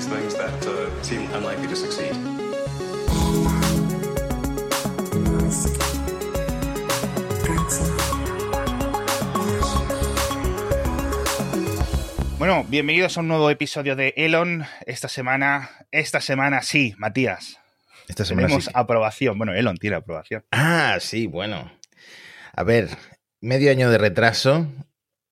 these things that uh, seem unlikely to succeed. Bueno, bienvenidos a un nuevo episodio de Elon. Esta semana, esta semana sí, Matías. Esta semana Tenemos sí. aprobación. Bueno, Elon tiene aprobación. Ah, sí, bueno. A ver, medio año de retraso.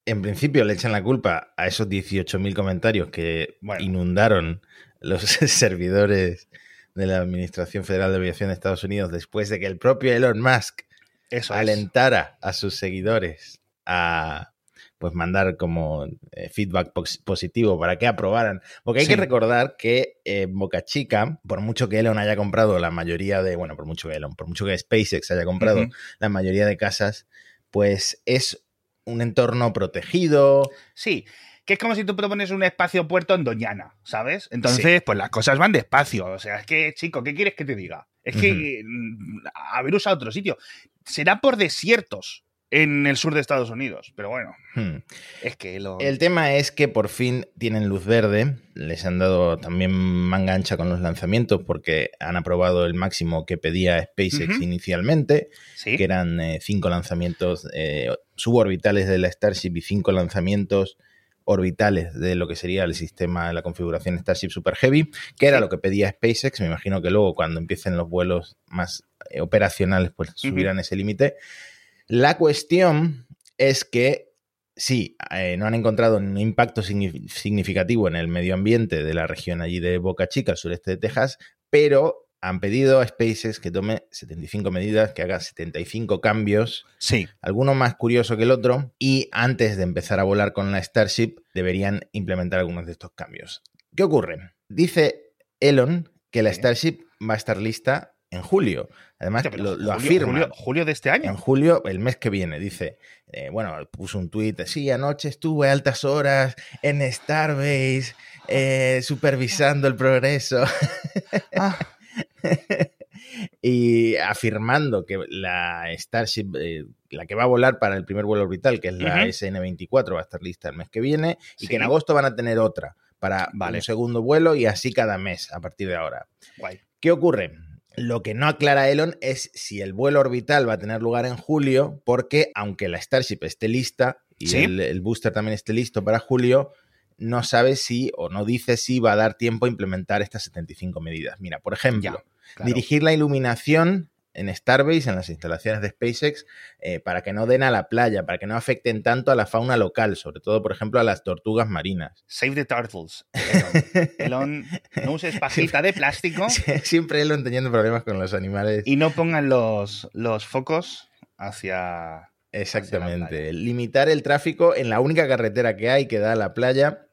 En principio le echan la culpa a esos 18.000 comentarios que Bueno. inundaron los servidores de la Administración Federal de Aviación de Estados Unidos después de que el propio Elon Musk Eso es. alentara a sus seguidores a pues mandar como eh, feedback pos- positivo para que aprobaran. Porque hay Sí. que recordar que eh, Boca Chica, por mucho que Elon haya comprado la mayoría de, bueno, por mucho que Elon, por mucho que SpaceX haya comprado la mayoría de casas, pues es un entorno protegido. Sí, que es como si tú propones un espacio puerto en Doñana, ¿sabes? Entonces, pues las cosas van despacio. O sea, es que, chico, ¿qué quieres que te diga? Es que mm, haber usado otro sitio. Será por desiertos en el sur de Estados Unidos, pero bueno, Hmm. es que lo... El tema es que por fin tienen luz verde, les han dado también manga ancha con los lanzamientos porque han aprobado el máximo que pedía SpaceX inicialmente, Sí, que eran eh, cinco lanzamientos eh, suborbitales de la Starship y cinco lanzamientos orbitales de lo que sería el sistema la configuración Starship Super Heavy, que era Sí. lo que pedía SpaceX. Me imagino que luego cuando empiecen los vuelos más eh, operacionales, pues subirán ese límite. La cuestión es que sí, eh, no han encontrado un impacto signi- significativo en el medio ambiente de la región allí de Boca Chica, al sureste de Texas, pero han pedido a SpaceX que tome 75 medidas, que haga 75 cambios, sí, alguno más curioso que el otro, y antes de empezar a volar con la Starship deberían implementar algunos de estos cambios. ¿Qué ocurre? Dice Elon que la. Starship va a estar lista en julio. Además, lo, lo julio- afirma. Julio, julio de este En año. julio, el mes que viene, dice, eh, bueno, puso un tuit, sí, anoche estuve a altas horas en Starbase eh, supervisando el progreso Ah, y afirmando que la Starship, eh, la que va a volar para el primer vuelo orbital, que es la Ujú. SN24, va a estar lista el mes que viene y que en agosto van a tener otra para Vale. un segundo vuelo y así cada mes a partir de ahora. guay. ¿Qué ocurre? Lo que no aclara Elon es si el vuelo orbital va a tener lugar en julio, porque aunque la Starship esté lista y Sí. el, el booster también esté listo para julio, no sabe si o no dice si va a dar tiempo a implementar estas 75 medidas. Mira, por ejemplo, Ya, claro. dirigir la iluminación en Starbase, en las instalaciones de SpaceX, eh, para que no den a la playa, para que no afecten tanto a la fauna local, sobre todo, por ejemplo, a las tortugas marinas. Save the turtles. Elon, Elon, no uses pajita de plástico Siempre Elon teniendo problemas con los animales. y no pongan los, los focos hacia... Exactamente. Limitar el tráfico en la única carretera que hay que da a la playa,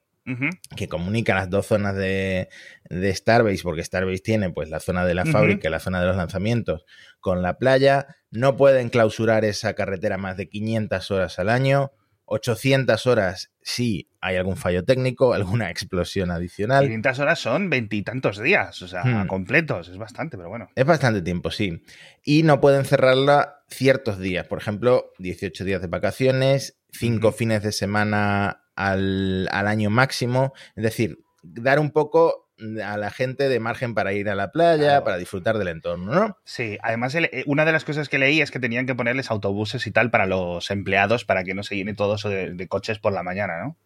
Que comunica las dos zonas de, de Starbase, porque Starbase tiene pues la zona de la fábrica y la zona de los lanzamientos con la playa. No pueden clausurar esa carretera más de 500 horas al año. 800 horas si hay algún fallo técnico, alguna explosión adicional. 500 horas son veintitantos días, o sea, Hmm. completos. Es bastante, pero bueno. Es bastante tiempo, sí. Y no pueden cerrarla ciertos días. Por ejemplo, 18 días de vacaciones, 5 Ujú. fines de semana al, al año máximo. Es decir, dar un poco a la gente de margen para ir a la playa, Claro. para disfrutar del entorno, ¿no? Sí, además el- eh, una de las cosas que leí es que tenían que ponerles autobuses y tal para los empleados para que no se llene todo eso de, de coches por la mañana, ¿no?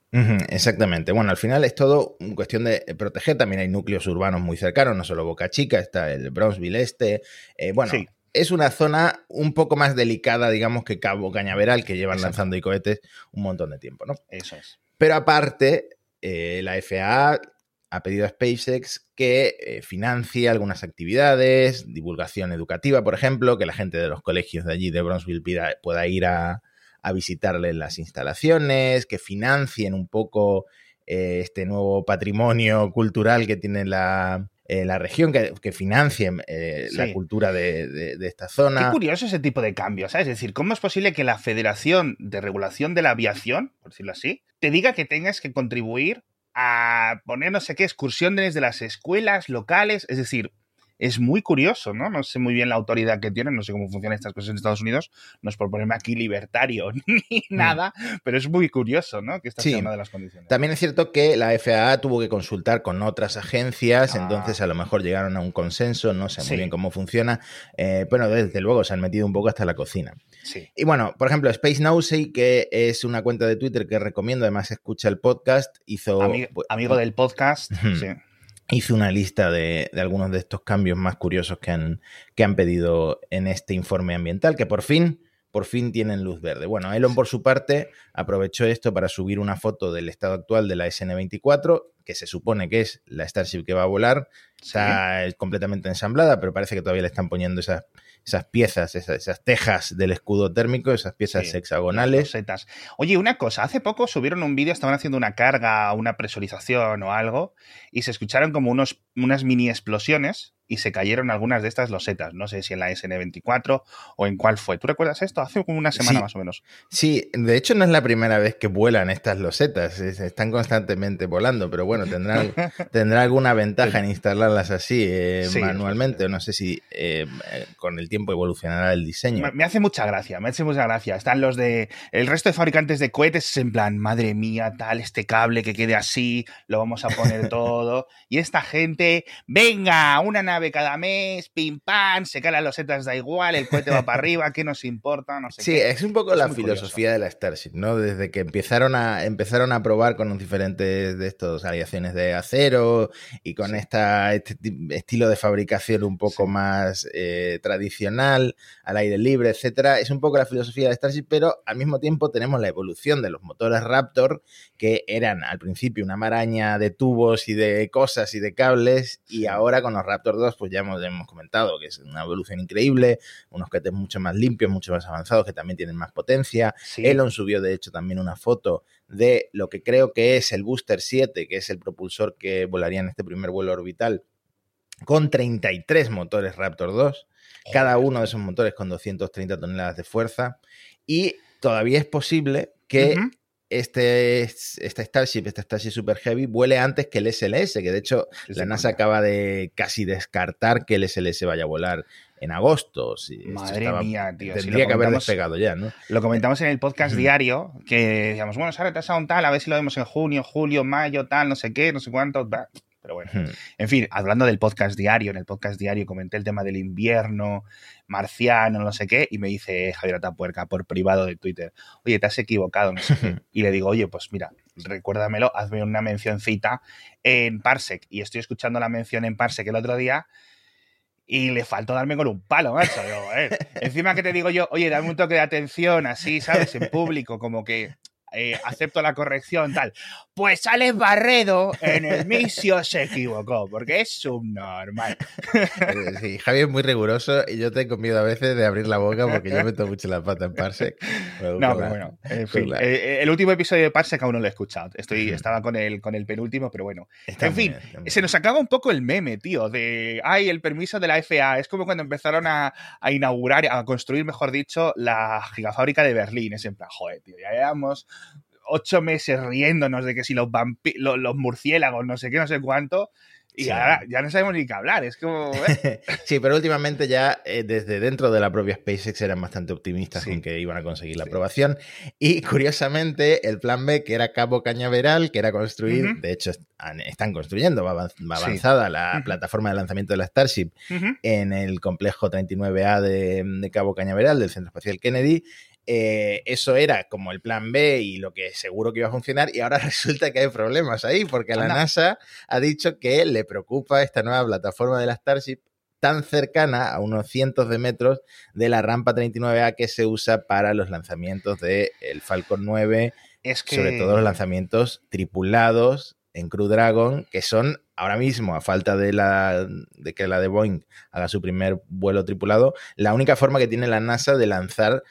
Exactamente. Bueno, al final es todo cuestión de proteger. También hay núcleos urbanos muy cercanos, no solo Boca Chica, está el Brownsville Este. Eh, bueno, Sí. es una zona un poco más delicada, digamos, que Cabo Cañaveral, que llevan Exacto. lanzando ahí cohetes un montón de tiempo, ¿no? Eso es. Pero aparte, eh, la FAA ha pedido a SpaceX que eh, financie algunas actividades, divulgación educativa, por ejemplo, que la gente de los colegios de allí de Brownsville pida- pueda ir a, a visitarle las instalaciones, que financien un poco eh, este nuevo patrimonio cultural que tiene la, eh, la región, que, que financien eh, Sí. la cultura de, de- de esta Qué zona. curioso ese tipo de cambios, ¿sabes? Es decir, ¿cómo es posible que la Federación de Regulación de la Aviación, por decirlo así, te diga que tengas que contribuir a poner no sé qué excursiones de las escuelas locales? Es decir, es muy curioso, ¿no? No sé muy bien la autoridad que tienen, no sé cómo funcionan estas cosas en Estados Unidos, no es por ponerme aquí libertario ni Mm. nada, pero es muy curioso, ¿no? Que esta Sí. sea una de las condiciones. También es cierto que la FAA tuvo que consultar con otras agencias, Ah. entonces a lo mejor llegaron a un consenso, no sé muy Sí. bien cómo funciona, eh, bueno, desde luego se han metido un poco hasta la cocina. Sí. Y bueno, por ejemplo, Space Nosey, que es una cuenta de Twitter que recomiendo, además escucha el podcast, hizo, Ami- pues, amigo del podcast, sí. Hizo una lista de, de algunos de estos cambios más curiosos que han, que han pedido en este informe ambiental, que por fin, por fin tienen luz verde. Bueno, Elon por su parte aprovechó esto para subir una foto del estado actual de la SN24, que se supone que es la Starship que va a volar. Está completamente ensamblada, pero parece que todavía le están poniendo esas, esas piezas, esas, esas tejas del escudo térmico, esas piezas Sí, hexagonales. Oye, una cosa, hace poco subieron un vídeo, estaban haciendo una carga, una presurización o algo, y se escucharon como unos, unas mini explosiones y se cayeron algunas de estas losetas. No sé si en la SN24 o en cuál fue. ¿Tú recuerdas esto? Hace como una semana Sí. más o menos. Sí, de hecho no es la primera vez que vuelan estas losetas, es- están constantemente volando, pero bueno, tendrán, tendrá alguna ventaja en instalarlas así eh, Sí, manualmente, no sé si eh, con el tiempo evolucionará el diseño. Me, me hace mucha gracia, me hace mucha gracia. Están los de. El resto de fabricantes de cohetes es en plan, madre mía, tal, este cable que quede así, lo vamos a poner todo. y esta gente, venga, una nave cada mes, pim pam, se caen las losetas, da igual, el cohete va para arriba, ¿qué nos importa? No sé Sí, qué. es un poco Es la filosofía de la Starship, ¿no? Desde que empezaron a, empezaron a probar con los diferentes de estos aleaciones de acero y con Sí. esta, este ti- estilo de fabricación un poco Sí. más eh, tradicional, al aire libre, etcétera. Es un poco la filosofía de la Starship, pero al mismo tiempo tenemos la evolución de los motores Raptor, que eran al principio una maraña de tubos y de cosas y de cables, y ahora con los Raptor 2, pues ya hemos, hemos comentado que es una evolución increíble, unos cohetes mucho más limpios, mucho más avanzados, que también tienen más potencia. Sí. Elon subió, de hecho, también una foto de lo que creo que es el Booster 7, que es el propulsor que volaría en este primer vuelo orbital, con 33 motores Raptor 2, cada uno de esos motores con 230 toneladas de fuerza, y todavía es posible que. Este, esta Starship, esta Starship Super Heavy, vuele antes que el SLS, que de hecho la NASA acaba de casi descartar que el SLS vaya a volar en agosto. Si Madre estaba- mía, tío. Tendría que haber despegado ya, ¿no? Lo comentamos en el podcast diario, que decíamos, bueno, se ha retrasado un tal, a ver si lo vemos en junio, julio, mayo, tal, no sé qué, no sé cuánto. Pero bueno, en fin, hablando del podcast diario, en el podcast diario comenté el tema del invierno, marciano, no sé qué, y me dice Javier Atapuerca por privado de Twitter, oye, te has equivocado, no sé qué. Y le digo, oye, pues mira, recuérdamelo, hazme una mencioncita en Parsec. Y estoy escuchando la mención en Parsec el otro día y le faltó darme con un palo, macho. Encima que te digo yo, oye, dame un toque de atención, así, ¿sabes? En público, como que eh, acepto la corrección, tal. Pues Alex Barredo en el misio se equivocó, porque es subnormal. Eh, Sí, Javi es muy riguroso y yo tengo miedo a veces de abrir la boca porque yo meto mucho la pata en Parsec. No, pero bueno, en con fin. la- eh, el último episodio de Parsec aún no lo he escuchado. Estoy. Estaba con el, con el penúltimo, pero bueno. Está en fin, bien, Se nos acaba un poco el meme, tío, de, ay, el permiso de la FAA. Es como cuando empezaron a, a inaugurar, a construir, mejor dicho, la gigafábrica de Berlín. Es en plan, joder, tío, ya llevamos ocho meses riéndonos de que si los, vampi- lo- los, murciélagos, no sé qué, no sé cuánto, y Sí. ahora ya no sabemos ni qué hablar. Es como, ¿eh? Sí, pero últimamente ya eh, desde dentro de la propia SpaceX eran bastante optimistas Sí. con que iban a conseguir la Sí. aprobación. Y curiosamente, el plan B, que era Cabo Cañaveral, que era construir, de hecho, están construyendo, va avanzada la plataforma de lanzamiento de la Starship en el complejo 39A de, de Cabo Cañaveral del Centro Espacial Kennedy. Eh, eso era como el plan B y lo que seguro que iba a funcionar y ahora resulta que hay problemas ahí porque la. NASA ha dicho que le preocupa esta nueva plataforma de la Starship tan cercana a unos cientos de metros de la rampa 39A que se usa para los lanzamientos del Falcon 9, es que... sobre todo los lanzamientos tripulados en Crew Dragon, que son ahora mismo, a falta de, la, de que la de Boeing haga su primer vuelo tripulado, la única forma que tiene la NASA de lanzar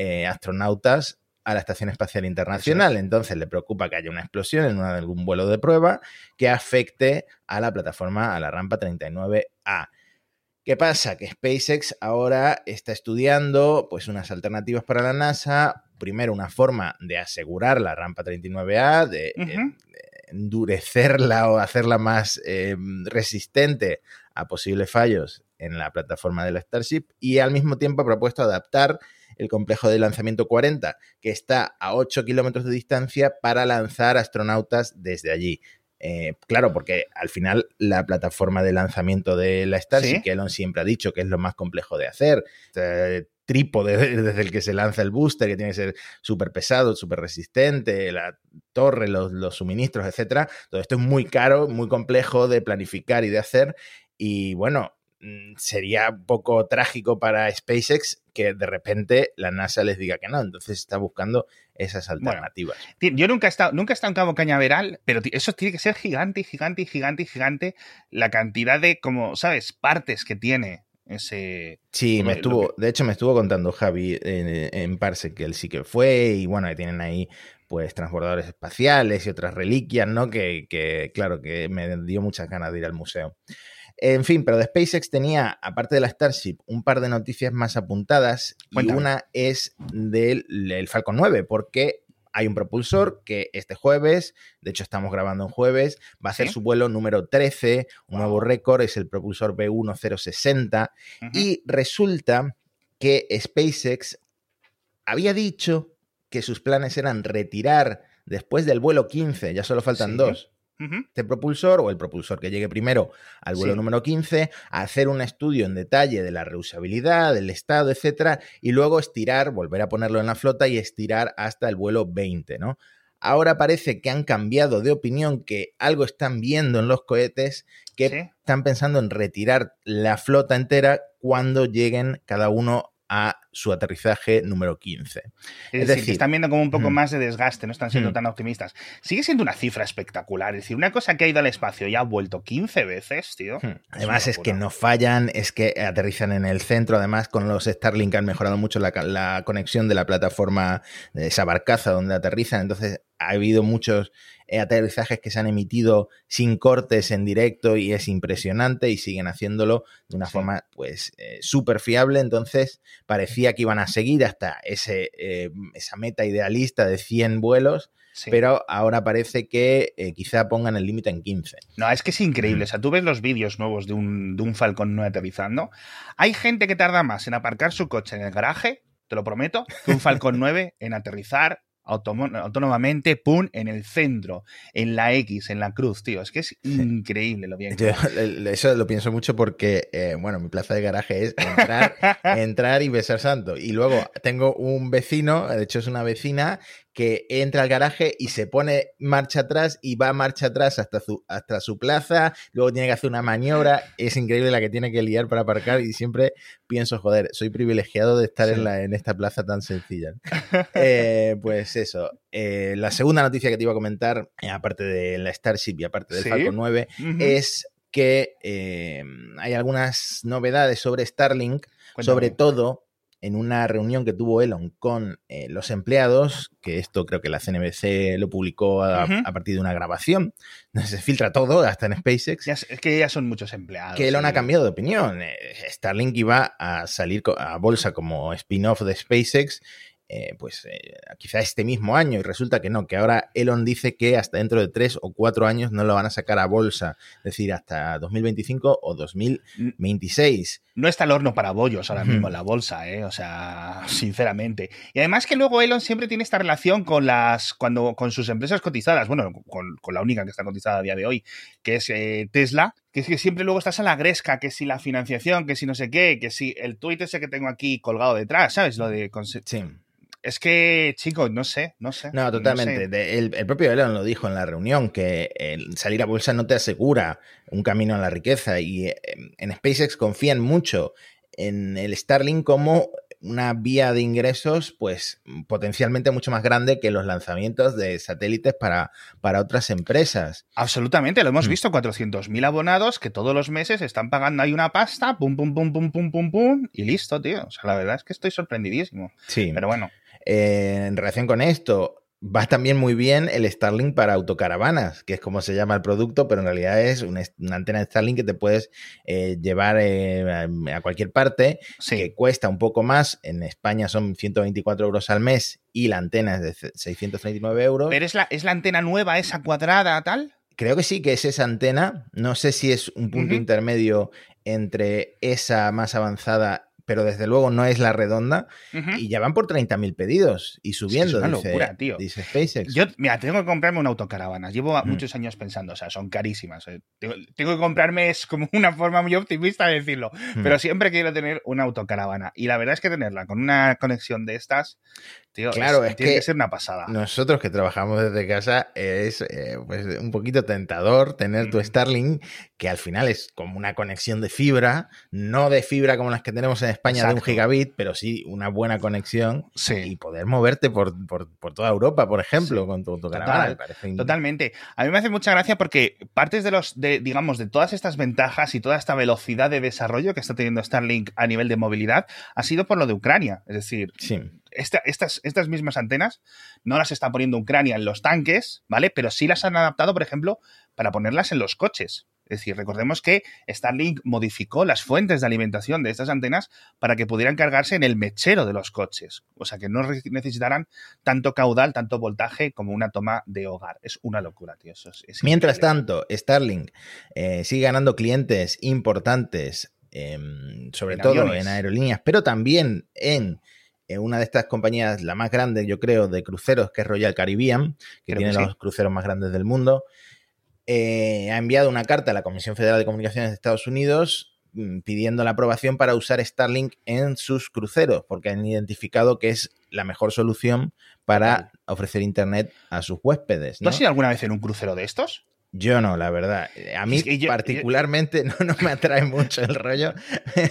eh, astronautas a la Estación Espacial Internacional. Entonces le preocupa que haya una explosión en una- algún vuelo de prueba que afecte a la plataforma, a la rampa 39A. ¿Qué pasa? Que SpaceX ahora está estudiando pues, unas alternativas para la NASA. Primero, una forma de asegurar la rampa 39A, de, eh, endurecerla o hacerla más eh, resistente a posibles fallos en la plataforma de la Starship y al mismo tiempo ha propuesto adaptar el complejo de lanzamiento 40, que está a 8 kilómetros de distancia, para lanzar astronautas desde allí. Eh, claro, porque al final la plataforma de lanzamiento de la Starship, que Elon siempre ha dicho que es lo más complejo de hacer, eh, trípode desde el que se lanza el booster, que tiene que ser súper pesado, súper resistente, la torre, los, los suministros, etcétera. Todo esto es muy caro, muy complejo de planificar y de hacer. Y bueno, sería un poco trágico para SpaceX que de repente la NASA les diga que no. Entonces está buscando esas alternativas. yo nunca he estado, nunca he estado en Cabo Cañaveral, pero eso tiene que ser gigante, gigante, gigante, gigante. La cantidad de, como, ¿sabes? Partes que tiene ese. Sí, me estuvo, de hecho me estuvo contando Javi en, en Parse que él sí que fue y bueno, tienen ahí pues transbordadores espaciales y otras reliquias, ¿no? Que, que, claro, que me dio muchas ganas de ir al museo. En fin, pero de SpaceX tenía, aparte de la Starship, un par de noticias más apuntadas y una es del Falcon 9, porque hay un propulsor que este jueves, de hecho estamos grabando en jueves, va a hacer su vuelo número 13, un nuevo récord, es el propulsor B1060, y resulta que SpaceX había dicho que sus planes eran retirar después del vuelo 15, ya solo faltan dos, este propulsor o el propulsor que llegue primero al vuelo número 15, hacer un estudio en detalle de la reusabilidad, del estado, etcétera, y luego estirar, volver a ponerlo en la flota y estirar hasta el vuelo 20, ¿no? Ahora parece que han cambiado de opinión, que algo están viendo en los cohetes, que están pensando en retirar la flota entera cuando lleguen cada uno a su aterrizaje número 15. Es, decir, están viendo como un poco más de desgaste, no están siendo tan optimistas. Sigue siendo una cifra espectacular. Es decir, una cosa que ha ido al espacio y ha vuelto 15 veces, tío. Además, es, que no fallan, es que aterrizan en el centro. Además, con los Starlink han mejorado mucho la, la conexión de la plataforma de esa barcaza donde aterrizan. Entonces, ha habido muchos eh, aterrizajes que se han emitido sin cortes en directo y es impresionante y siguen haciéndolo de una forma pues eh, súper fiable. Entonces parecía que iban a seguir hasta ese, eh, esa meta idealista de 100 vuelos. Pero ahora parece que quizá pongan el límite en 15. No, es que es increíble. O sea, tú ves los vídeos nuevos de un, de un Falcon no aterrizando. Hay gente que tarda más en aparcar su coche en el garaje, te lo prometo, que un Falcon 9 en aterrizar autónomamente, pum, en el centro, en la X, en la cruz, tío. Es que es increíble lo bien. eso lo pienso mucho porque, eh, bueno, mi plaza de garaje es entrar, entrar y besar santo. Y luego tengo un vecino, de hecho es una vecina, que entra al garaje y se pone marcha atrás y va marcha atrás hasta su, hasta su plaza, luego tiene que hacer una maniobra, es increíble la que tiene que liar para aparcar y siempre pienso, joder, soy privilegiado de estar en, la, en esta plaza tan sencilla. Eh, pues eso, eh, la segunda noticia que te iba a comentar, eh, aparte de la Starship y aparte del Falcon 9, es que hay algunas novedades sobre Starlink, sobre todo en una reunión que tuvo Elon con eh, los empleados, que esto creo que la CNBC lo publicó a, partir de una grabación, se filtra todo, hasta en SpaceX. es que ya son muchos empleados. Que Elon ha cambiado de opinión. Eh, Starlink iba a salir a bolsa como spin-off de SpaceX eh, pues eh, quizá este mismo año y resulta que no, que ahora Elon dice que hasta dentro de tres o cuatro años no lo van a sacar a bolsa, es decir, hasta 2025 o 2026. No está el horno para bollos ahora mismo en la bolsa, ¿eh? o sea, sinceramente. Y además que luego Elon siempre tiene esta relación con las, cuando, con sus empresas cotizadas, bueno, con, la única que está cotizada a día de hoy, que es eh, Tesla, que es que siempre luego estás a la gresca, que si la financiación, que si no sé qué, que si el tweet ese que tengo aquí colgado detrás, ¿sabes? Lo de... Sí. Es que, chicos, no sé, no sé. No, totalmente. el, propio Elon lo dijo en la reunión, que salir a bolsa no te asegura un camino a la riqueza. Y em, en SpaceX confían mucho en el Starlink como una vía de ingresos, pues potencialmente mucho más grande que los lanzamientos de satélites para, para otras empresas. Absolutamente, lo hemos mm. visto, 400.000 abonados que todos los meses están pagando ahí una pasta, pum, pum, pum, pum, pum, pum, pum, y listo, tío. O sea, la verdad es que estoy sorprendidísimo. Sí. Pero bueno. Eh, en relación con esto, va también muy bien el Starlink para autocaravanas, que es como se llama el producto, pero en realidad es una, antena de Starlink que te puedes eh, llevar eh, a cualquier parte, que cuesta un poco más. En España son 124 euros al mes y la antena es de 639 euros. ¿Pero es la, es la antena nueva, esa cuadrada, tal? Creo que sí, que es esa antena. No sé si es un punto intermedio entre esa más avanzada pero desde luego no es la redonda. Y ya van por 30.000 pedidos y subiendo. Es una dice, locura, tío. Dice SpaceX. Yo, mira, tengo que comprarme una autocaravana. Llevo muchos años pensando, o sea, son carísimas. Eh. Tengo, que comprarme, es como una forma muy optimista de decirlo. Pero siempre quiero tener una autocaravana. Y la verdad es que tenerla con una conexión de estas, tío, claro, es, tiene que, ser una pasada. Nosotros que trabajamos desde casa es eh, pues, un poquito tentador tener tu Starlink, que al final es como una conexión de fibra, no de fibra como las que tenemos en España de un gigabit, pero sí una buena conexión y poder moverte por, toda Europa, por ejemplo, con tu, caravana. Totalmente. A mí me hace mucha gracia porque partes de los, de, digamos, de todas estas ventajas y toda esta velocidad de desarrollo que está teniendo Starlink a nivel de movilidad ha sido por lo de Ucrania. Es decir, estas, estas mismas antenas no las está poniendo Ucrania en los tanques, ¿vale? Pero sí las han adaptado, por ejemplo, para ponerlas en los coches. Es decir, recordemos que Starlink modificó las fuentes de alimentación de estas antenas para que pudieran cargarse en el mechero de los coches. O sea, que no necesitaran tanto caudal, tanto voltaje como una toma de hogar. Es una locura, tío. Mientras tanto, Starlink eh, sigue ganando clientes importantes, em, sobre todo en aerolíneas, pero también en una de estas compañías, la más grande, yo creo, de cruceros, que es Royal Caribbean, que tiene los cruceros más grandes del mundo. Eh, ha enviado una carta a la Comisión Federal de Comunicaciones de Estados Unidos mm, pidiendo la aprobación para usar Starlink en sus cruceros, porque han identificado que es la mejor solución para ofrecer Internet a sus huéspedes. ¿Tú has ido alguna vez en un crucero de estos? Yo no, la verdad. A mí particularmente no, no, me atrae mucho el rollo,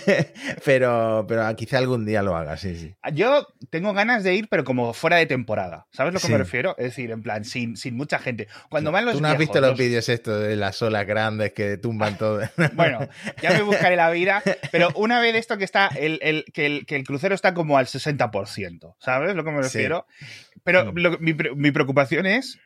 pero, pero quizá algún día lo haga, sí, sí. Yo tengo ganas de ir, pero como fuera de temporada. ¿Sabes lo que me refiero? Es decir, en plan, sin, sin mucha gente. Cuando van los ¿Tú no has visto los, vídeos estos de las olas grandes que tumban todo? bueno, ya me buscaré la vida, pero una vez esto que está, el, el, que, el, que el crucero está como al 60%, ¿sabes lo que me refiero? Pero mm. mi, mi preocupación es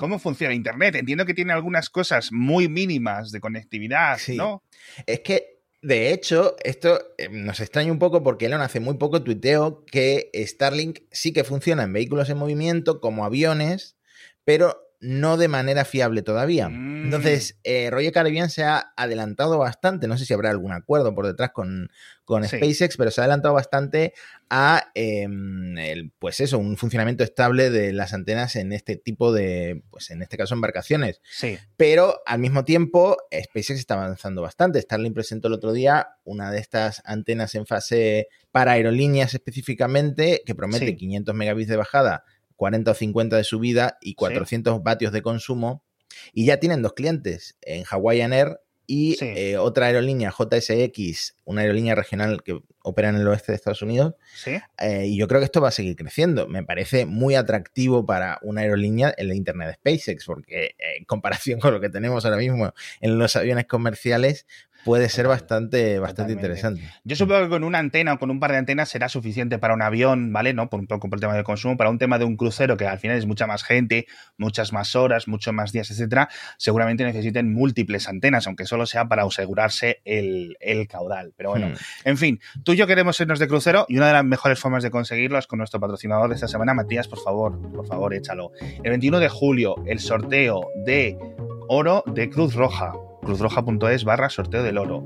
cómo funciona Internet. Entiendo que tiene algunas cosas muy mínimas de conectividad, ¿no? Es que, de hecho, esto eh, nos extraña un poco porque Elon hace muy poco tuiteo que Starlink sí que funciona en vehículos en movimiento como aviones, pero no de manera fiable todavía. Mm. Entonces, eh, Roger Caribbean se ha adelantado bastante, no sé si habrá algún acuerdo por detrás con, con SpaceX, pero se ha adelantado bastante a, em, el, pues eso, un funcionamiento estable de las antenas en este tipo de, pues en este caso, embarcaciones. Sí. Pero al mismo tiempo, SpaceX está avanzando bastante. Starlink presentó el otro día una de estas antenas en fase para aerolíneas específicamente, que promete 500 megabits de bajada 40 o 50 de subida y 400 vatios de consumo. Y ya tienen dos clientes en Hawaiian Air y eh, otra aerolínea, JSX, una aerolínea regional que opera en el oeste de Estados Unidos. Eh, y yo creo que esto va a seguir creciendo. Me parece muy atractivo para una aerolínea el Internet de SpaceX, porque eh, en comparación con lo que tenemos ahora mismo en los aviones comerciales, puede ser bastante, bastante interesante. Yo supongo que con una antena o con un par de antenas será suficiente para un avión, ¿vale? ¿No? Por un poco por el tema de consumo, para un tema de un crucero que al final es mucha más gente, muchas más horas, muchos más días, etcétera, seguramente necesiten múltiples antenas, aunque solo sea para asegurarse el, caudal. Pero bueno, hmm. en fin, tú y yo queremos irnos de crucero y una de las mejores formas de conseguirlo es con nuestro patrocinador de esta semana, Matías, por favor, por favor, échalo. El 21 de julio, el sorteo de oro de Cruz Roja cruzroja.es barra sorteo del oro.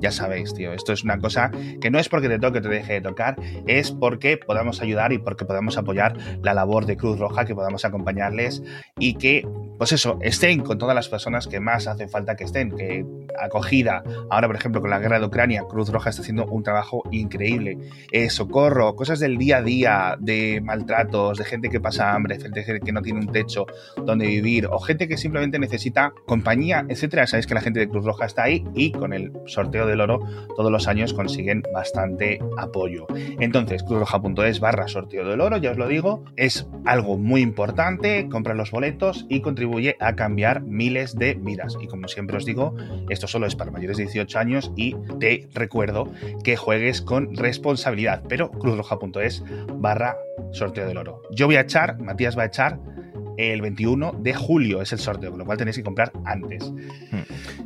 Ya sabéis, tío, esto es una cosa que no es porque te toque o te deje de tocar, es porque podamos ayudar y porque podamos apoyar la labor de Cruz Roja, que podamos acompañarles y que, pues eso, estén con todas las personas que más hace falta que estén, que acogida, ahora por ejemplo con la guerra de Ucrania, Cruz Roja está haciendo un trabajo increíble, eh, socorro, cosas del día a día, de maltratos, de gente que pasa hambre, gente que no tiene un techo donde vivir, o gente que simplemente necesita compañía, etcétera. Sabéis que la gente de Cruz Roja está ahí y con el sorteo del oro todos los años consiguen bastante apoyo. Entonces, cruzroja.es barra sorteo del oro, ya os lo digo, es algo muy importante, compra los boletos y contribuye a cambiar miles de vidas. Y como siempre os digo, esto solo es para mayores de 18 años y te recuerdo que juegues con responsabilidad, pero cruzroja.es barra sorteo del oro. Yo voy a echar, Matías va a echar el 21 de julio es el sorteo, con lo cual tenéis que comprar antes.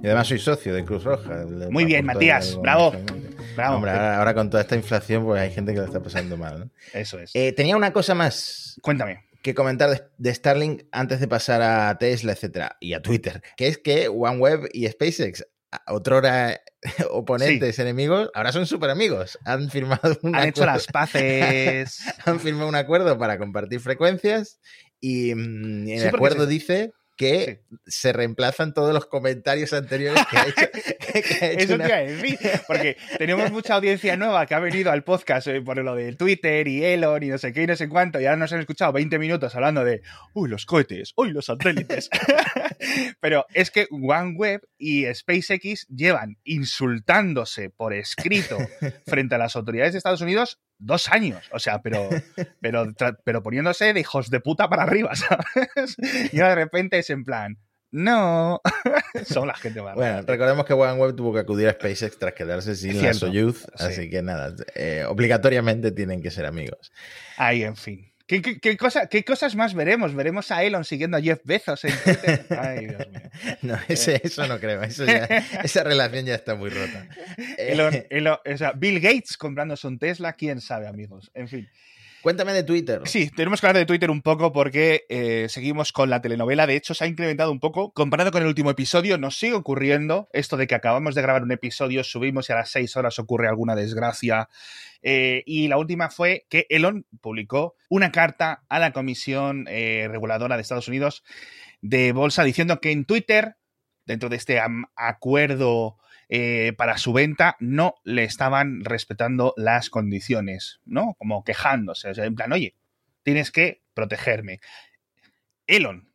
Y además soy socio de Cruz Roja. Muy bien, Matías, bravo. bravo. Hombre, ahora, con toda esta inflación, pues hay gente que lo está pasando mal. ¿no? Eso es. Eh, tenía una cosa más. Cuéntame. Que comentar de, Starlink antes de pasar a Tesla, etcétera, y a Twitter, que es que OneWeb y SpaceX otrora oponentes, enemigos, ahora son súper amigos. Han firmado un Han hecho las paces. han firmado un acuerdo para compartir frecuencias y mm, en el acuerdo dice que se reemplazan todos los comentarios anteriores que ha hecho. Eso te iba a decir, porque tenemos mucha audiencia nueva que ha venido al podcast eh, por lo de Twitter y Elon y no sé qué y no sé cuánto, y ahora nos han escuchado 20 minutos hablando de, uy, los cohetes, uy, los satélites. Pero es que OneWeb y SpaceX llevan insultándose por escrito frente a las autoridades de Estados Unidos dos años, o sea, pero, pero, pero poniéndose de hijos de puta para arriba, ¿sabes? Y de repente es en plan, no, son la gente más. Bueno, recordemos que OneWeb tuvo que acudir a SpaceX tras quedarse sin la Soyuz, así que nada, eh, obligatoriamente tienen que ser amigos. Ahí, en fin. ¿Qué, cosa, ¿Qué, cosas más veremos? ¿Veremos a Elon siguiendo a Jeff Bezos en Twitter? Ay, Dios mío. No, eso no creo. esa relación ya está muy rota. Elon, o sea, Bill Gates comprándose un Tesla, quién sabe, amigos. En fin. Cuéntame de Twitter. Sí, tenemos que hablar de Twitter un poco porque eh, seguimos con la telenovela. De hecho, se ha incrementado un poco. Comparado con el último episodio, nos sigue ocurriendo esto de que acabamos de grabar un episodio, subimos y a las seis horas ocurre alguna desgracia. Eh, y la última fue que Elon publicó una carta a la Comisión eh, Reguladora de Estados Unidos de Bolsa diciendo que en Twitter, dentro de este acuerdo eh, para su venta no le estaban respetando las condiciones, ¿no? Como quejándose, o sea, en plan, oye, tienes que protegerme. Elon,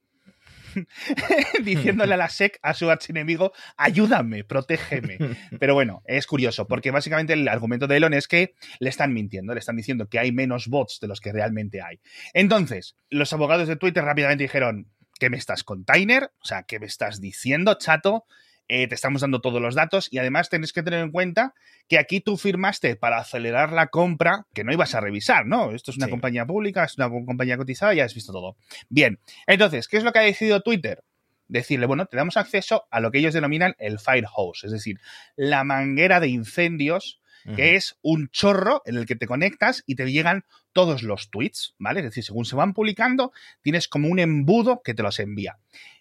diciéndole a la SEC, a su archienemigo, ayúdame, protégeme. Pero bueno, es curioso, porque básicamente el argumento de Elon es que le están mintiendo, le están diciendo que hay menos bots de los que realmente hay. Entonces, los abogados de Twitter rápidamente dijeron, ¿qué me estás, container? O sea, ¿qué me estás diciendo, chato? Eh, te estamos dando todos los datos y además tenés que tener en cuenta que aquí tú firmaste para acelerar la compra que no ibas a revisar, ¿no? Esto es una compañía pública, es una compañía cotizada, ya has visto todo. Bien, entonces, ¿qué es lo que ha decidido Twitter? Decirle, bueno, te damos acceso a lo que ellos denominan el fire hose, es decir, la manguera de incendios que es un chorro en el que te conectas y te llegan todos los tweets, ¿vale? Es decir, según se van publicando, tienes como un embudo que te los envía.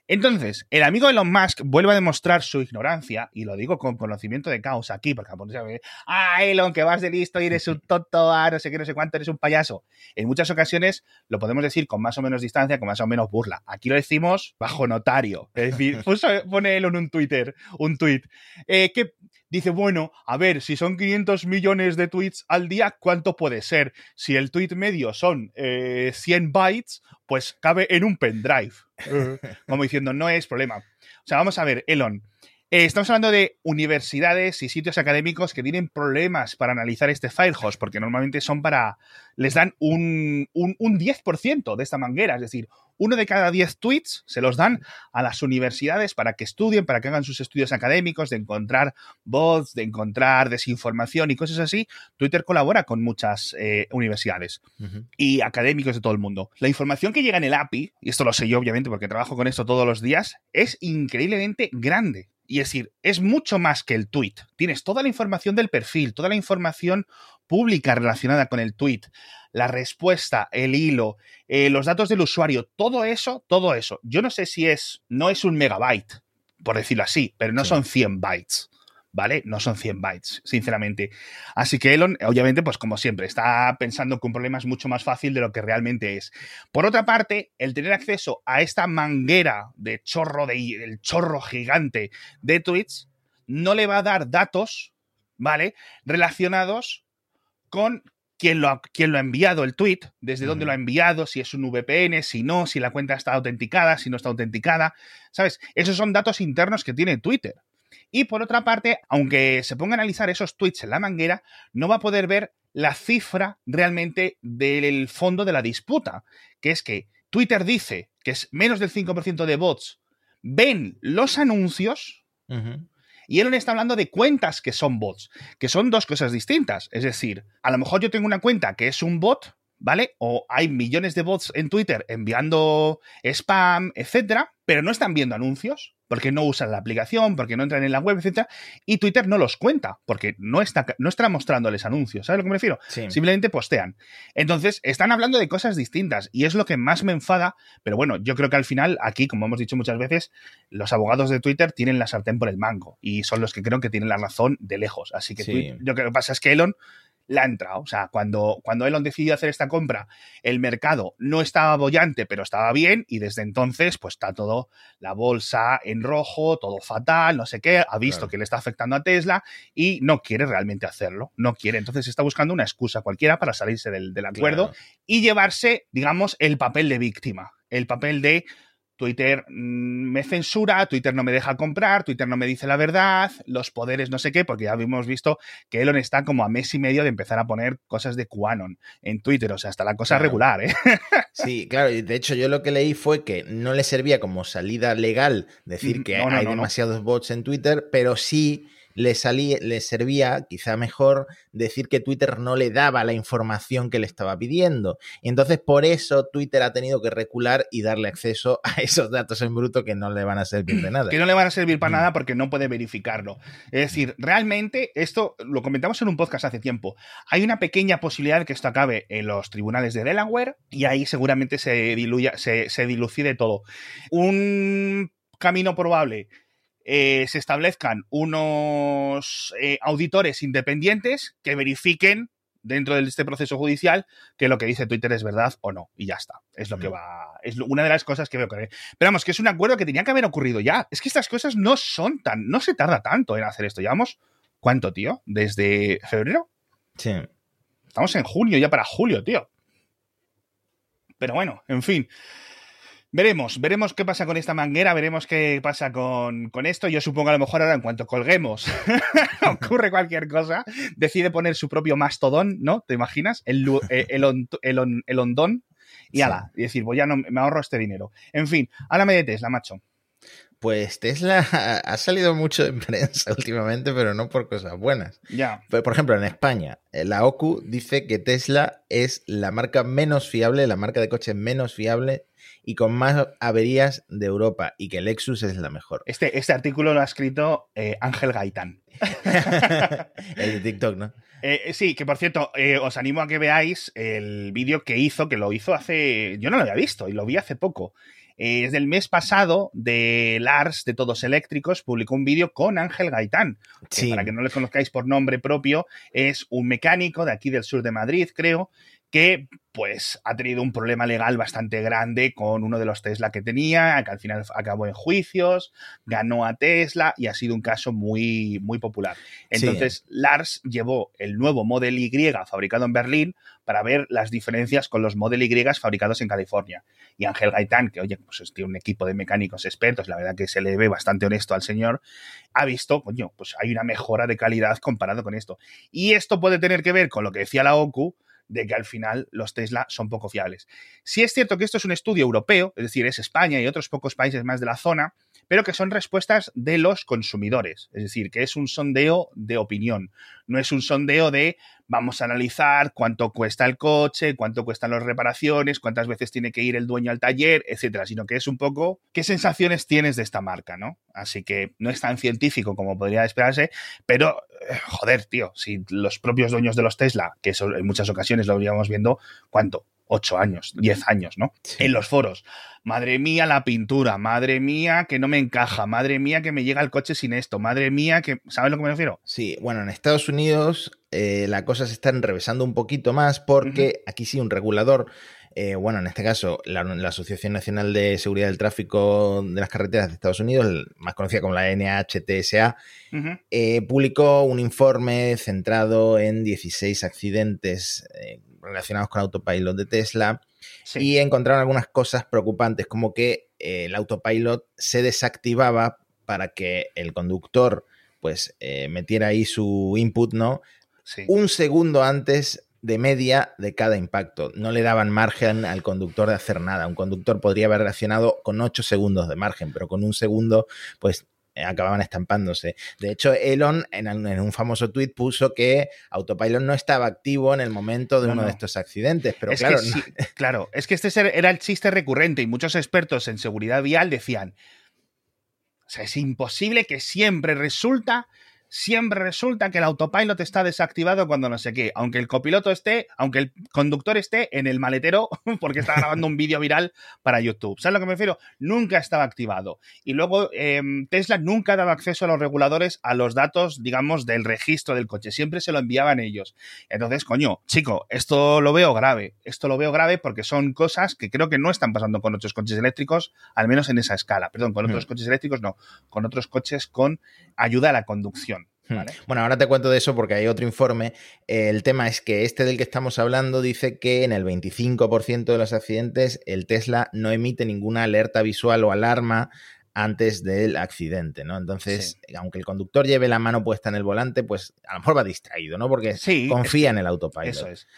Entonces, el amigo Elon Musk vuelve a demostrar su ignorancia, y lo digo con conocimiento de causa aquí, porque a ah, Elon, que vas de listo y eres un tonto, ah, no sé qué, no sé cuánto, eres un payaso. En muchas ocasiones lo podemos decir con más o menos distancia, con más o menos burla. Aquí lo decimos bajo notario. Es decir, pone Elon un Twitter, un tweet, eh, que dice, bueno, a ver, si son 500 millones de tweets al día, ¿cuánto puede ser? Si el tweet medio son 100 eh, bytes, pues cabe en un pendrive. Como diciendo, no es problema. O sea, vamos a ver, Elon. Eh, estamos hablando de universidades y sitios académicos que tienen problemas para analizar este Firehose, porque normalmente son para. les dan un, un, un 10% de esta manguera, es decir, uno de cada diez tweets se los dan a las universidades para que estudien, para que hagan sus estudios académicos, de encontrar bots, de encontrar desinformación y cosas así. Twitter colabora con muchas eh, universidades y académicos de todo el mundo. La información que llega en el API, y esto lo sé yo obviamente porque trabajo con esto todos los días, es increíblemente grande. Y es decir, es mucho más que el tweet. Tienes toda la información del perfil, toda la información pública relacionada con el tweet, la respuesta, el hilo, eh, los datos del usuario, todo eso, todo eso. Yo no sé si es, no es un megabyte, por decirlo así, pero no son 100 bytes. ¿Vale? No son 100 bytes, sinceramente. Así que Elon, obviamente, pues como siempre, está pensando que un problema es mucho más fácil de lo que realmente es. Por otra parte, el tener acceso a esta manguera de chorro, de, el chorro gigante de tweets, no le va a dar datos, ¿vale? Relacionados con quién lo, ha, lo ha enviado el tweet, desde dónde lo ha enviado, si es un VPN, si no, si la cuenta está autenticada, si no está autenticada. ¿Sabes? Esos son datos internos que tiene Twitter. Y por otra parte, aunque se ponga a analizar esos tweets en la manguera, no va a poder ver la cifra realmente del fondo de la disputa, que es que Twitter dice que es menos del 5% de bots ven los anuncios Y Elon está hablando de cuentas que son bots, que son dos cosas distintas. Es decir, a lo mejor yo tengo una cuenta que es un bot, ¿vale? O hay millones de bots en Twitter enviando spam, etcétera, pero no están viendo anuncios porque no usan la aplicación, porque no entran en la web, etcétera, y Twitter no los cuenta porque no está, no está mostrándoles anuncios, ¿sabes a lo que me refiero? Simplemente postean. Entonces, están hablando de cosas distintas y es lo que más me enfada, pero bueno, yo creo que al final, aquí, como hemos dicho muchas veces, los abogados de Twitter tienen la sartén por el mango y son los que creo que tienen la razón de lejos. Así que yo lo que pasa es que Elon la ha entrado. O sea, cuando, cuando Elon decidió hacer esta compra, el mercado no estaba bollante, pero estaba bien, y desde entonces, pues está todo la bolsa en rojo, todo fatal, no sé qué, ha visto que le está afectando a Tesla y no quiere realmente hacerlo. No quiere. Entonces está buscando una excusa cualquiera para salirse del, acuerdo y llevarse, digamos, el papel de víctima. El papel de Twitter mm, me censura, Twitter no me deja comprar, Twitter no me dice la verdad, los poderes no sé qué, porque ya habíamos visto que Elon está como a mes y medio de empezar a poner cosas de QAnon en Twitter, o sea, hasta la cosa regular, ¿eh? Sí, claro, y de hecho yo lo que leí fue que no le servía como salida legal decir mm, que hay demasiados bots en Twitter, pero sí le, salía, le servía quizá mejor decir que Twitter no le daba la información que le estaba pidiendo. Y entonces por eso Twitter ha tenido que recular y darle acceso a esos datos en bruto que no le van a servir de nada. Que no le van a servir para nada porque no puede verificarlo. Es decir, realmente esto lo comentamos en un podcast hace tiempo. Hay una pequeña posibilidad de que esto acabe en los tribunales de Delaware y ahí seguramente se diluya, se, se dilucide todo. Un camino probable eh, se establezcan unos eh, auditores independientes que verifiquen dentro de este proceso judicial que lo que dice Twitter es verdad o no. Y ya está. Es lo que va. Es una de las cosas que veo que. Pero vamos, que es un acuerdo que tenía que haber ocurrido ya. Es que estas cosas no son tan. No se tarda tanto en hacer esto. Llevamos. ¿Cuánto, tío? ¿Desde febrero? Sí. Estamos en junio, ya para julio, tío. Pero bueno, en fin. Veremos, veremos qué pasa con esta manguera, veremos qué pasa con, esto. Yo supongo a lo mejor ahora en cuanto colguemos ocurre cualquier cosa, decide poner su propio mastodón, ¿no? ¿Te imaginas? El, eh, el, el, el, hondón y ala, y decir, voy ya no, me ahorro este dinero. En fin, háblame de Tesla, macho. Pues Tesla ha salido mucho en prensa últimamente, pero no por cosas buenas. Ya. Por ejemplo, en España, la OCU dice que Tesla es la marca menos fiable, la marca de coches menos fiable y con más averías de Europa y que Lexus es la mejor. Este, este artículo lo ha escrito eh, Ángel Gaitán. el de TikTok, ¿no? Eh, eh, sí, que por cierto, os animo a que veáis el vídeo que hizo, que lo hizo hace. Yo no lo había visto y lo vi hace poco. Es del mes pasado de Lars de Todos Eléctricos, publicó un vídeo con Ángel Gaitán. Que Para que no le conozcáis por nombre propio, es un mecánico de aquí del sur de Madrid, creo, que pues ha tenido un problema legal bastante grande con uno de los Tesla que tenía, que al final acabó en juicios, ganó a Tesla y ha sido un caso muy, muy popular. Entonces, Lars llevó el nuevo Model Y fabricado en Berlín para ver las diferencias con los Model Y fabricados en California. Y Ángel Gaitán, que oye, pues tiene un equipo de mecánicos expertos, la verdad que se le ve bastante honesto al señor, ha visto, coño, pues hay una mejora de calidad comparado con esto. Y esto puede tener que ver con lo que decía la OCU, de que al final los Tesla son poco fiables. Si es cierto que esto es un estudio europeo, es decir, es España y otros pocos países más de la zona, pero que son respuestas de los consumidores, es decir, que es un sondeo de opinión, no es un sondeo de vamos a analizar cuánto cuesta el coche, cuánto cuestan las reparaciones, cuántas veces tiene que ir el dueño al taller, etcétera, sino que es un poco qué sensaciones tienes de esta marca, ¿no? Así que no es tan científico como podría esperarse, pero eh, joder, tío, si los propios dueños de los Tesla, que en muchas ocasiones lo veríamos viendo, ¿cuánto? 8 años, 10 años, ¿no? En los foros. Madre mía la pintura, madre mía que no me encaja, madre mía que me llega el coche sin esto, madre mía que... ¿Sabes lo que me refiero? Sí, bueno, en Estados Unidos eh, la cosa se está enrevesando un poquito más porque aquí sí un regulador eh, bueno, en este caso, la, Asociación Nacional de Seguridad del Tráfico de las Carreteras de Estados Unidos, más conocida como la NHTSA, eh, publicó un informe centrado en 16 accidentes relacionados con autopilot de Tesla y encontraron algunas cosas preocupantes, como que eh, el autopilot se desactivaba para que el conductor pues eh, metiera ahí su input, ¿no? Un segundo antes de media de cada impacto. No le daban margen al conductor de hacer nada. Un conductor podría haber reaccionado con 8 segundos de margen, pero con un segundo, pues acababan estampándose. De hecho, Elon en, un famoso tuit puso que Autopilot no estaba activo en el momento de uno de estos accidentes. Pero claro, claro, es que este era el chiste recurrente y muchos expertos en seguridad vial decían, o sea, es imposible que siempre resulta siempre resulta que el autopilot está desactivado cuando no sé qué, aunque el copiloto esté, aunque el conductor esté en el maletero porque está grabando un vídeo viral para YouTube. ¿Sabes a lo que me refiero? Nunca estaba activado. Y luego em, Tesla nunca daba acceso a los reguladores a los datos, digamos, del registro del coche. Siempre se lo enviaban ellos. Entonces, coño, chico, esto lo veo grave. Esto lo veo grave porque son cosas que creo que no están pasando con otros coches eléctricos, al menos en esa escala. Perdón, con otros mm. coches eléctricos no, con otros coches con ayuda a la conducción. Hmm. Bueno, ahora te cuento de eso porque hay otro informe. El tema es que este del que estamos hablando dice que en el 25% de los accidentes el Tesla no emite ninguna alerta visual o alarma antes del accidente, ¿no? Entonces, aunque el conductor lleve la mano puesta en el volante, pues a lo mejor va distraído, ¿no? Porque confía en el autopilot. Eso es.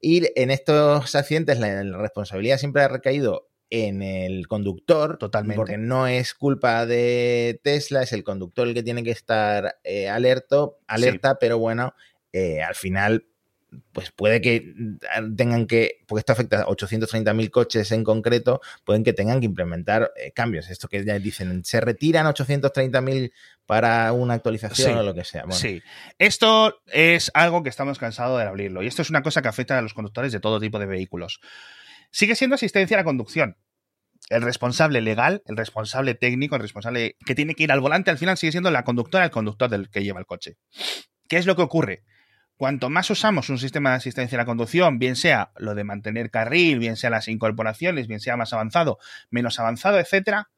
Y en estos accidentes la responsabilidad siempre ha recaído en el conductor, Totalmente. porque no es culpa de Tesla, es el conductor el que tiene que estar eh, alerto, alerta, pero bueno, eh, al final, pues puede que tengan que, porque esto afecta a 830.000 coches en concreto, pueden que tengan que implementar eh, cambios. Esto que ya dicen, se retiran 830.000 para una actualización o lo que sea. Sí, esto es algo que estamos cansados de abrirlo y esto es una cosa que afecta a los conductores de todo tipo de vehículos sigue siendo asistencia a la conducción. El responsable legal, el responsable técnico, el responsable que tiene que ir al volante, al final sigue siendo la conductora, el conductor del que lleva el coche. ¿Qué es lo que ocurre? Cuanto más usamos un sistema de asistencia a la conducción, bien sea lo de mantener carril, bien sea las incorporaciones, bien sea más avanzado, menos avanzado, etcétera,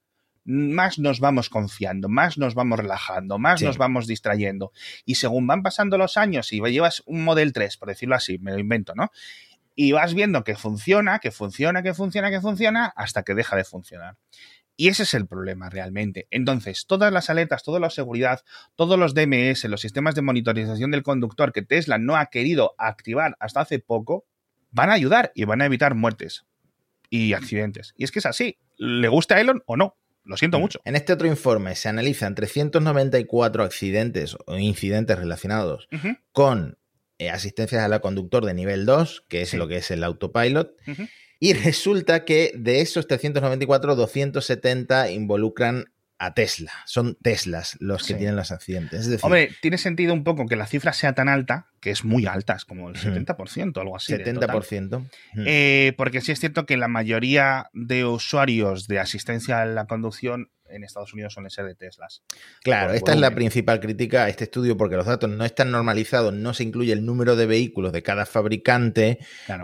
más nos vamos confiando, más nos vamos relajando, más nos vamos distrayendo. Y según van pasando los años y llevas un Model 3, por decirlo así, me lo invento, ¿no? Y vas viendo que funciona, que funciona, que funciona, que funciona, hasta que deja de funcionar. Y ese es el problema realmente. Entonces, todas las aletas, toda la seguridad, todos los DMS, los sistemas de monitorización del conductor que Tesla no ha querido activar hasta hace poco, van a ayudar y van a evitar muertes y accidentes. Y es que es así. ¿Le gusta a Elon o no? Lo siento mucho. En este otro informe se analizan 394 accidentes o incidentes relacionados con asistencias a la conductor de nivel 2, que es lo que es el autopilot. Y resulta que de esos 394, 270 involucran a Tesla. Son Teslas los que tienen los accidentes. Hombre, tiene sentido un poco que la cifra sea tan alta, que es muy alta, es como el 70%, algo así. 70%. Eh, porque sí es cierto que la mayoría de usuarios de asistencia a la conducción en Estados Unidos suelen ser de Teslas. Claro, esta es la principal crítica a este estudio porque los datos no están normalizados, no se incluye el número de vehículos de cada fabricante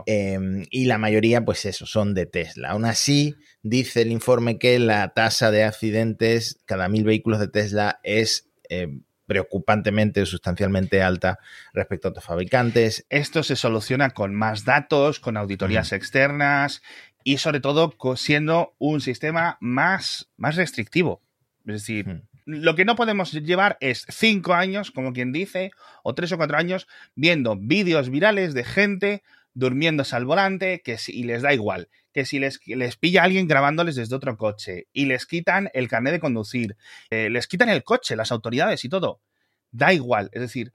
em, y la mayoría, pues eso, son de Tesla. Aún así, dice el informe que la tasa de accidentes cada mil vehículos de Tesla es... Em, preocupantemente, sustancialmente alta respecto a otros fabricantes. Esto se soluciona con más datos, con auditorías externas y sobre todo siendo un sistema más, más restrictivo. Es decir, lo que no podemos llevar es cinco años, como quien dice, o tres o cuatro años, viendo vídeos virales de gente durmiéndose al volante, que si, y les da igual, que si les, les pilla alguien grabándoles desde otro coche y les quitan el carnet de conducir, eh, les quitan el coche, las autoridades y todo, da igual. Es decir,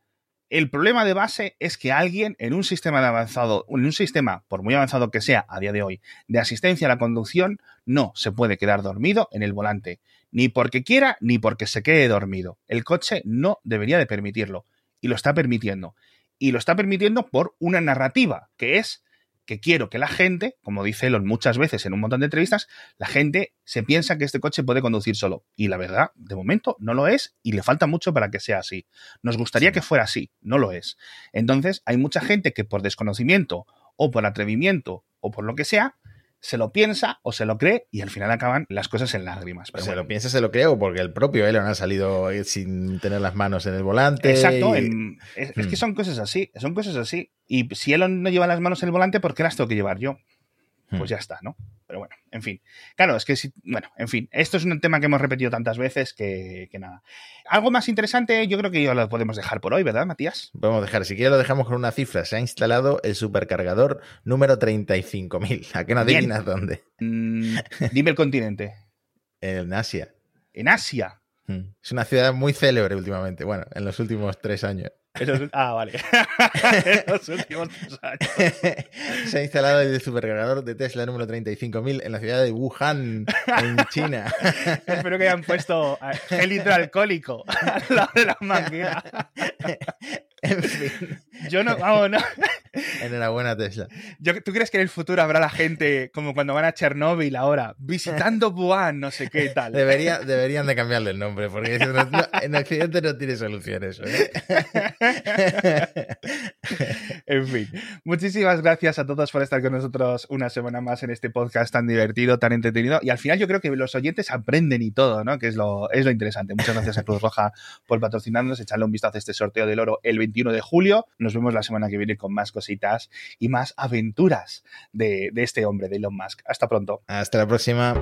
el problema de base es que alguien en un sistema de avanzado, en un sistema, por muy avanzado que sea a día de hoy, de asistencia a la conducción, no se puede quedar dormido en el volante, ni porque quiera ni porque se quede dormido. El coche no debería de permitirlo y lo está permitiendo. Y lo está permitiendo por una narrativa, que es que quiero que la gente, como dice Elon muchas veces en un montón de entrevistas, la gente se piensa que este coche puede conducir solo. Y la verdad, de momento no lo es y le falta mucho para que sea así. Nos gustaría que fuera así, no lo es. Entonces, hay mucha gente que por desconocimiento o por atrevimiento o por lo que sea, se lo piensa o se lo cree y al final acaban las cosas en lágrimas. Pero se lo piensa, se lo cree o porque el propio Elon ha salido sin tener las manos en el volante. Exacto, es, que hmm. son cosas así, son cosas así. Y si Elon no lleva las manos en el volante, ¿por qué las tengo que llevar yo? Pues hmm. ya está, ¿no? Pero bueno, en fin. Claro, es que si, bueno, en fin, esto es un tema que hemos repetido tantas veces que, nada. Algo más interesante, yo creo que ya lo podemos dejar por hoy, ¿verdad, Matías? Podemos dejar, si quieres lo dejamos con una cifra. Se ha instalado el supercargador número 35.000. ¿A qué no adivinas dónde? Mm, dime el continente. En Asia. En Asia. Mm. Es una ciudad muy célebre últimamente, bueno, en los últimos tres años. Ah, vale. los últimos tres años. Se ha instalado el supercargador de Tesla número 35.000 en la ciudad de Wuhan, en China. Espero que hayan puesto gel hidroalcohólico al lado de la manguera. En fin. Yo no, vamos, no. Enhorabuena, Tesla. Yo, ¿Tú crees que en el futuro habrá la gente como cuando van a Chernóbil ahora, visitando Wuhan, no sé qué tal? Debería, deberían de cambiarle el nombre, porque no, no, en Occidente no tiene solución eso. ¿eh? en fin, muchísimas gracias a todos por estar con nosotros una semana más en este podcast tan divertido, tan entretenido. Y al final yo creo que los oyentes aprenden y todo, ¿no? Que es lo, es lo interesante. Muchas gracias a Cruz Roja por patrocinarnos. Echarle un vistazo a este sorteo del oro el 21 de julio. Nos vemos la semana que viene con más cositas y más aventuras de, de este hombre, de Elon Musk. Hasta pronto. Hasta la próxima.